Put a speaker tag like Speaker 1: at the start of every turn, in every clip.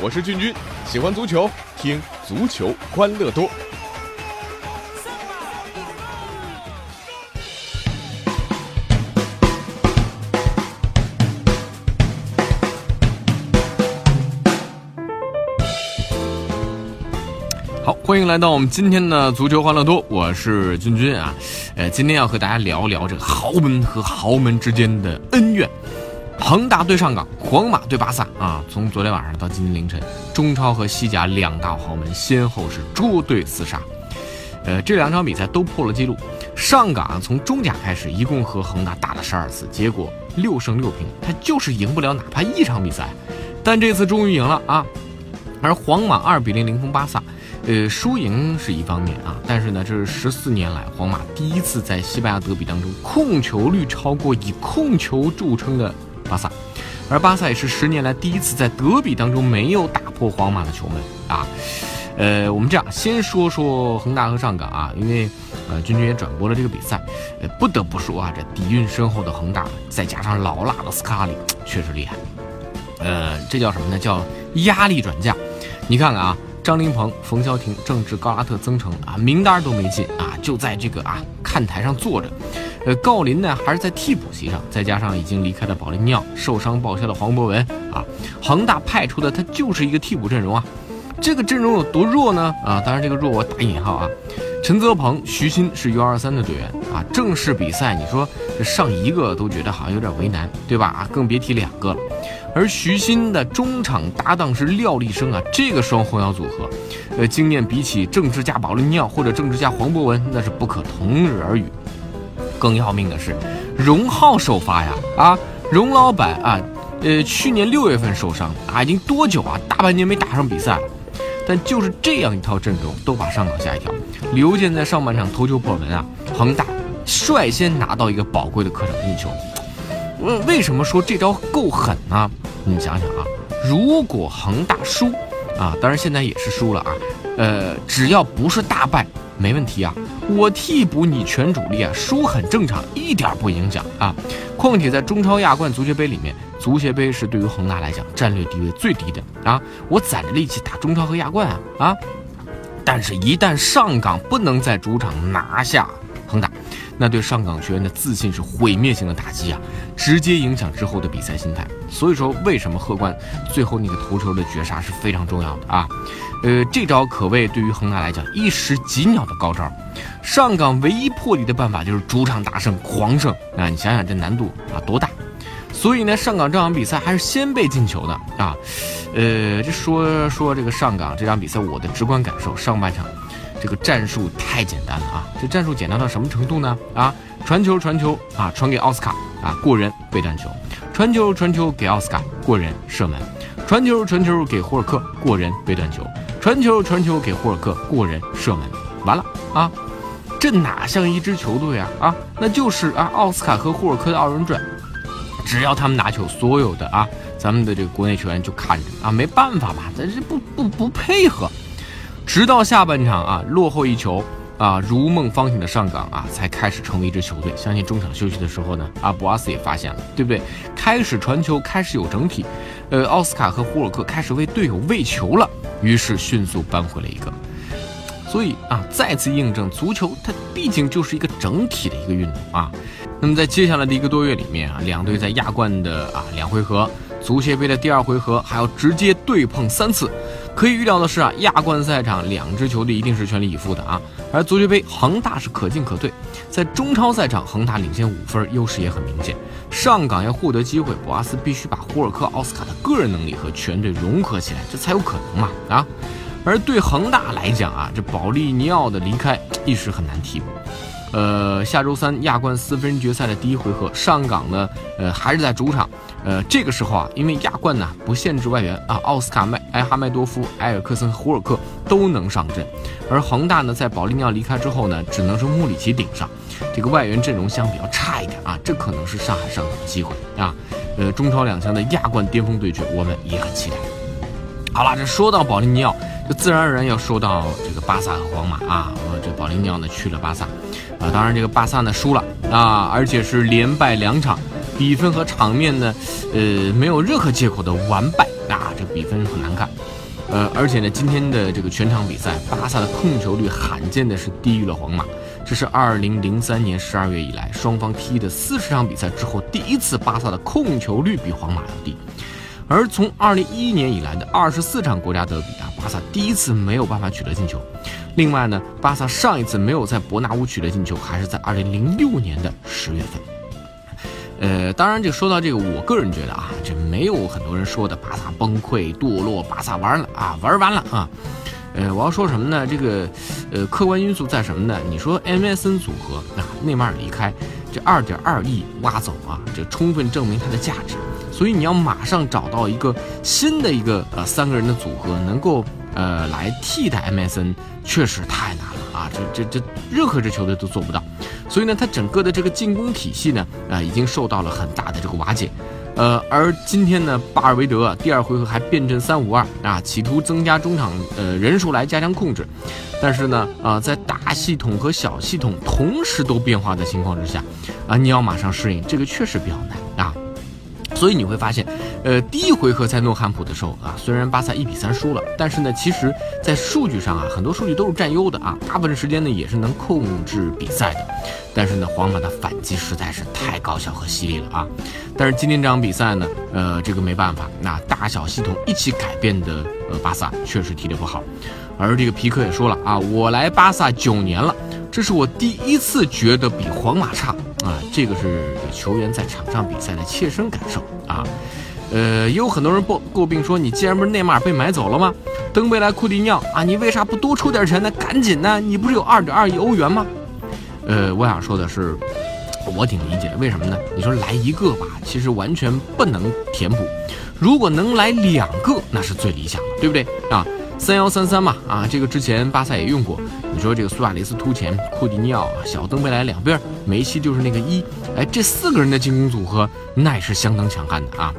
Speaker 1: 我是俊君，喜欢足球，听足球欢乐多。欢迎来到我们今天的足球欢乐多，我是君君啊。呃，今天要和大家聊一聊这个豪门和豪门之间的恩怨。恒大对上港，皇马对巴萨啊！从昨天晚上到今天凌晨，中超和西甲两大豪门先后是捉对厮杀。呃，这两场比赛都破了纪录。上港从中甲开始，一共和恒大打了十二次，结果六胜六平，他就是赢不了哪怕一场比赛。但这次终于赢了啊！而皇马二比零零封巴萨，呃，输赢是一方面啊，但是呢，这是十四年来皇马第一次在西班牙德比当中控球率超过以控球著称的。巴萨，而巴萨也是十年来第一次在德比当中没有打破皇马的球门啊。呃，我们这样先说说恒大和上港啊，因为呃，君君也转播了这个比赛，呃，不得不说啊，这底蕴深厚的恒大，再加上老辣的斯卡里，确实厉害。呃，这叫什么呢？叫压力转嫁。你看看啊，张琳芃、冯潇霆、郑智、高拉特、曾诚啊，名单都没进啊，就在这个啊看台上坐着。呃，郜林呢还是在替补席上，再加上已经离开的保利尼奥、受伤报销的黄博文啊，恒大派出的他就是一个替补阵容啊。这个阵容有多弱呢？啊，当然这个弱我打引号啊。陈泽鹏、徐新是 U23 的队员啊，正式比赛你说这上一个都觉得好像有点为难，对吧？啊，更别提两个了。而徐新的中场搭档是廖立生啊，这个双后腰组合，呃，经验比起郑智加保利尼奥或者郑智加黄博文那是不可同日而语。更要命的是，荣浩首发呀！啊，荣老板啊，呃，去年六月份受伤啊，已经多久啊？大半年没打上比赛了。但就是这样一套阵容，都把上港吓一跳。刘健在上半场头球破门啊，恒大率先拿到一个宝贵的客场进球。为为什么说这招够狠呢？你想想啊，如果恒大输啊，当然现在也是输了啊，呃，只要不是大败。没问题啊，我替补你全主力啊，输很正常，一点不影响啊。况且在中超亚冠足协杯里面，足协杯是对于恒大来讲战略地位最低的啊。我攒着力气打中超和亚冠啊啊！但是，一旦上港不能在主场拿下，那对上港球员的自信是毁灭性的打击啊，直接影响之后的比赛心态。所以说，为什么贺冠最后那个头球的绝杀是非常重要的啊？呃，这招可谓对于恒大来讲一石几鸟的高招。上港唯一破敌的办法就是主场大胜狂胜啊！你想想这难度啊多大？所以呢，上港这场比赛还是先被进球的啊。呃，这说说这个上港这场比赛，我的直观感受，上半场这个战术太简单了啊！这战术简单到什么程度呢？啊，传球传球啊，传给奥斯卡啊，过人被断球；传球传球给奥斯卡过人射门；传球传球给霍尔克过人被断球。传球，传球给霍尔克过人射门，完了啊！这哪像一支球队啊啊！那就是啊，奥斯卡和霍尔克的二人转，只要他们拿球，所有的啊，咱们的这个国内球员就看着啊，没办法嘛，咱是不不不配合。直到下半场啊，落后一球啊，如梦方醒的上港啊，才开始成为一支球队。相信中场休息的时候呢，阿，博阿斯也发现了，对不对？开始传球，开始有整体，呃，奥斯卡和胡尔克开始为队友喂球了。于是迅速扳回了一个，所以啊，再次印证足球它毕竟就是一个整体的一个运动啊。那么在接下来的一个多月里面啊，两队在亚冠的啊两回合，足协杯的第二回合还要直接对碰三次。可以预料的是啊，亚冠赛场两支球队一定是全力以赴的啊，而足协杯恒大是可进可退。在中超赛场，恒大领先五分，优势也很明显。上港要获得机会，博阿斯必须把霍尔克、奥斯卡的个人能力和全队融合起来，这才有可能嘛啊！而对恒大来讲啊，这保利尼奥的离开一时很难替补。呃，下周三亚冠四分决赛的第一回合，上港呢，呃，还是在主场。呃，这个时候啊，因为亚冠呢不限制外援啊，奥斯卡麦埃哈迈多夫、埃尔克森、胡尔克都能上阵。而恒大呢，在保利尼奥离开之后呢，只能是穆里奇顶上。这个外援阵容相比较差一点啊，这可能是上海上港的机会啊。呃，中超两强的亚冠巅峰对决，我们也很期待。好了，这说到保利尼奥，就自然而然要说到这个巴萨和皇马啊。我这保利尼奥呢去了巴萨。啊，当然这个巴萨呢输了啊，而且是连败两场，比分和场面呢，呃，没有任何借口的完败啊，这比分很难看。呃，而且呢，今天的这个全场比赛，巴萨的控球率罕见的是低于了皇马，这是二零零三年十二月以来双方踢的四十场比赛之后第一次巴萨的控球率比皇马要低。而从二零一一年以来的二十四场国家德比啊，巴萨第一次没有办法取得进球。另外呢，巴萨上一次没有在伯纳乌取得进球，还是在二零零六年的十月份。呃，当然，就说到这个，我个人觉得啊，这没有很多人说的巴萨崩溃堕落，巴萨完了啊，玩完了啊。呃，我要说什么呢？这个，呃，客观因素在什么呢？你说 MSN 组合啊，内马尔离开，这二点二亿挖走啊，这充分证明它的价值。所以你要马上找到一个新的一个呃三个人的组合，能够呃来替代 MSN，确实太难了啊！这这这任何支球队都做不到。所以呢，他整个的这个进攻体系呢，啊，已经受到了很大的这个瓦解。呃，而今天呢，巴尔韦德第二回合还变阵三五二啊，企图增加中场呃人数来加强控制。但是呢，啊，在大系统和小系统同时都变化的情况之下，啊，你要马上适应，这个确实比较难啊。所以你会发现，呃，第一回合在诺坎普的时候啊，虽然巴萨一比三输了，但是呢，其实，在数据上啊，很多数据都是占优的啊，大部分时间呢也是能控制比赛的。但是呢，皇马的反击实在是太高效和犀利了啊。但是今天这场比赛呢，呃，这个没办法，那大小系统一起改变的，呃，巴萨确实踢得不好。而这个皮克也说了啊，我来巴萨九年了。这是我第一次觉得比皇马差啊！这个是球员在场上比赛的切身感受啊。呃，也有很多人诟诟病说，你既然不是内马尔被买走了吗？登贝莱、库蒂尼奥啊，你为啥不多出点钱呢？赶紧呢！你不是有二点二亿欧元吗？呃，我想说的是，我挺理解的。为什么呢？你说来一个吧，其实完全不能填补；如果能来两个，那是最理想的，对不对啊？三幺三三嘛，啊，这个之前巴萨也用过。你说这个苏亚雷斯突前，库蒂尼奥、小登贝莱两边，梅西就是那个一，哎，这四个人的进攻组合那也是相当强悍的啊。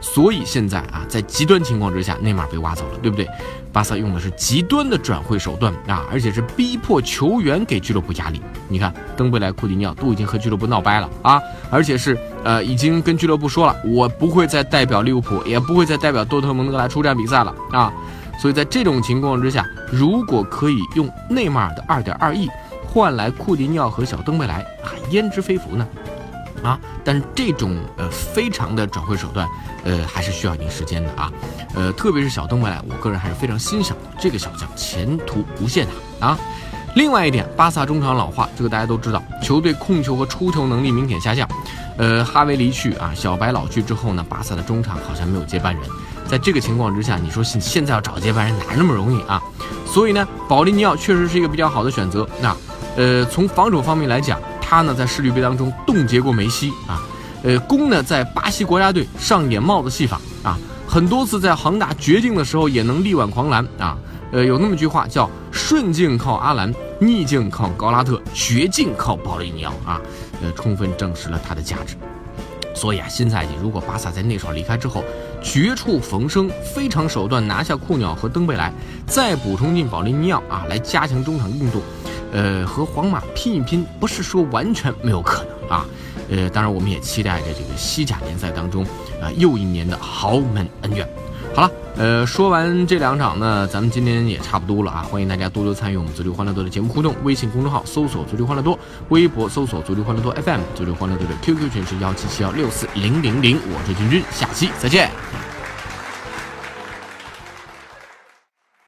Speaker 1: 所以现在啊，在极端情况之下，内马尔被挖走了，对不对？巴萨用的是极端的转会手段啊，而且是逼迫球员给俱乐部压力。你看，登贝莱、库蒂尼奥都已经和俱乐部闹掰了啊，而且是呃，已经跟俱乐部说了，我不会再代表利物浦，也不会再代表多特蒙德来出战比赛了啊。所以在这种情况之下，如果可以用内马尔的二点二亿换来库蒂尼奥和小登贝莱，啊，焉知非福呢？啊！但是这种呃非常的转会手段，呃还是需要一定时间的啊。呃，特别是小登贝莱，我个人还是非常欣赏这个小将，前途无限的啊。另外一点，巴萨中场老化，这个大家都知道，球队控球和出球能力明显下降。呃，哈维离去啊，小白老去之后呢，巴萨的中场好像没有接班人。在这个情况之下，你说现现在要找接班人哪那么容易啊？所以呢，保利尼奥确实是一个比较好的选择。那，呃，从防守方面来讲，他呢在世俱杯当中冻结过梅西啊，呃，攻呢在巴西国家队上演帽子戏法啊，很多次在恒大绝境的时候也能力挽狂澜啊。呃，有那么句话叫“顺境靠阿兰，逆境靠高拉特，绝境靠保利尼奥”啊，呃，充分证实了他的价值。所以啊，新赛季如果巴萨在内少离开之后，绝处逢生，非常手段拿下库鸟和登贝莱，再补充进保利尼奥啊，来加强中场硬度，呃，和皇马拼一拼，不是说完全没有可能啊。呃，当然我们也期待着这个西甲联赛当中啊，又一年的豪门恩怨。好了，呃，说完这两场呢，咱们今天也差不多了啊！欢迎大家多多参与我们足球欢乐多的节目互动，微信公众号搜索足球欢乐多，微博搜索足球欢乐多 FM，足球欢乐多的 QQ 群是幺七七幺六四零零零，我是君君，下期再见。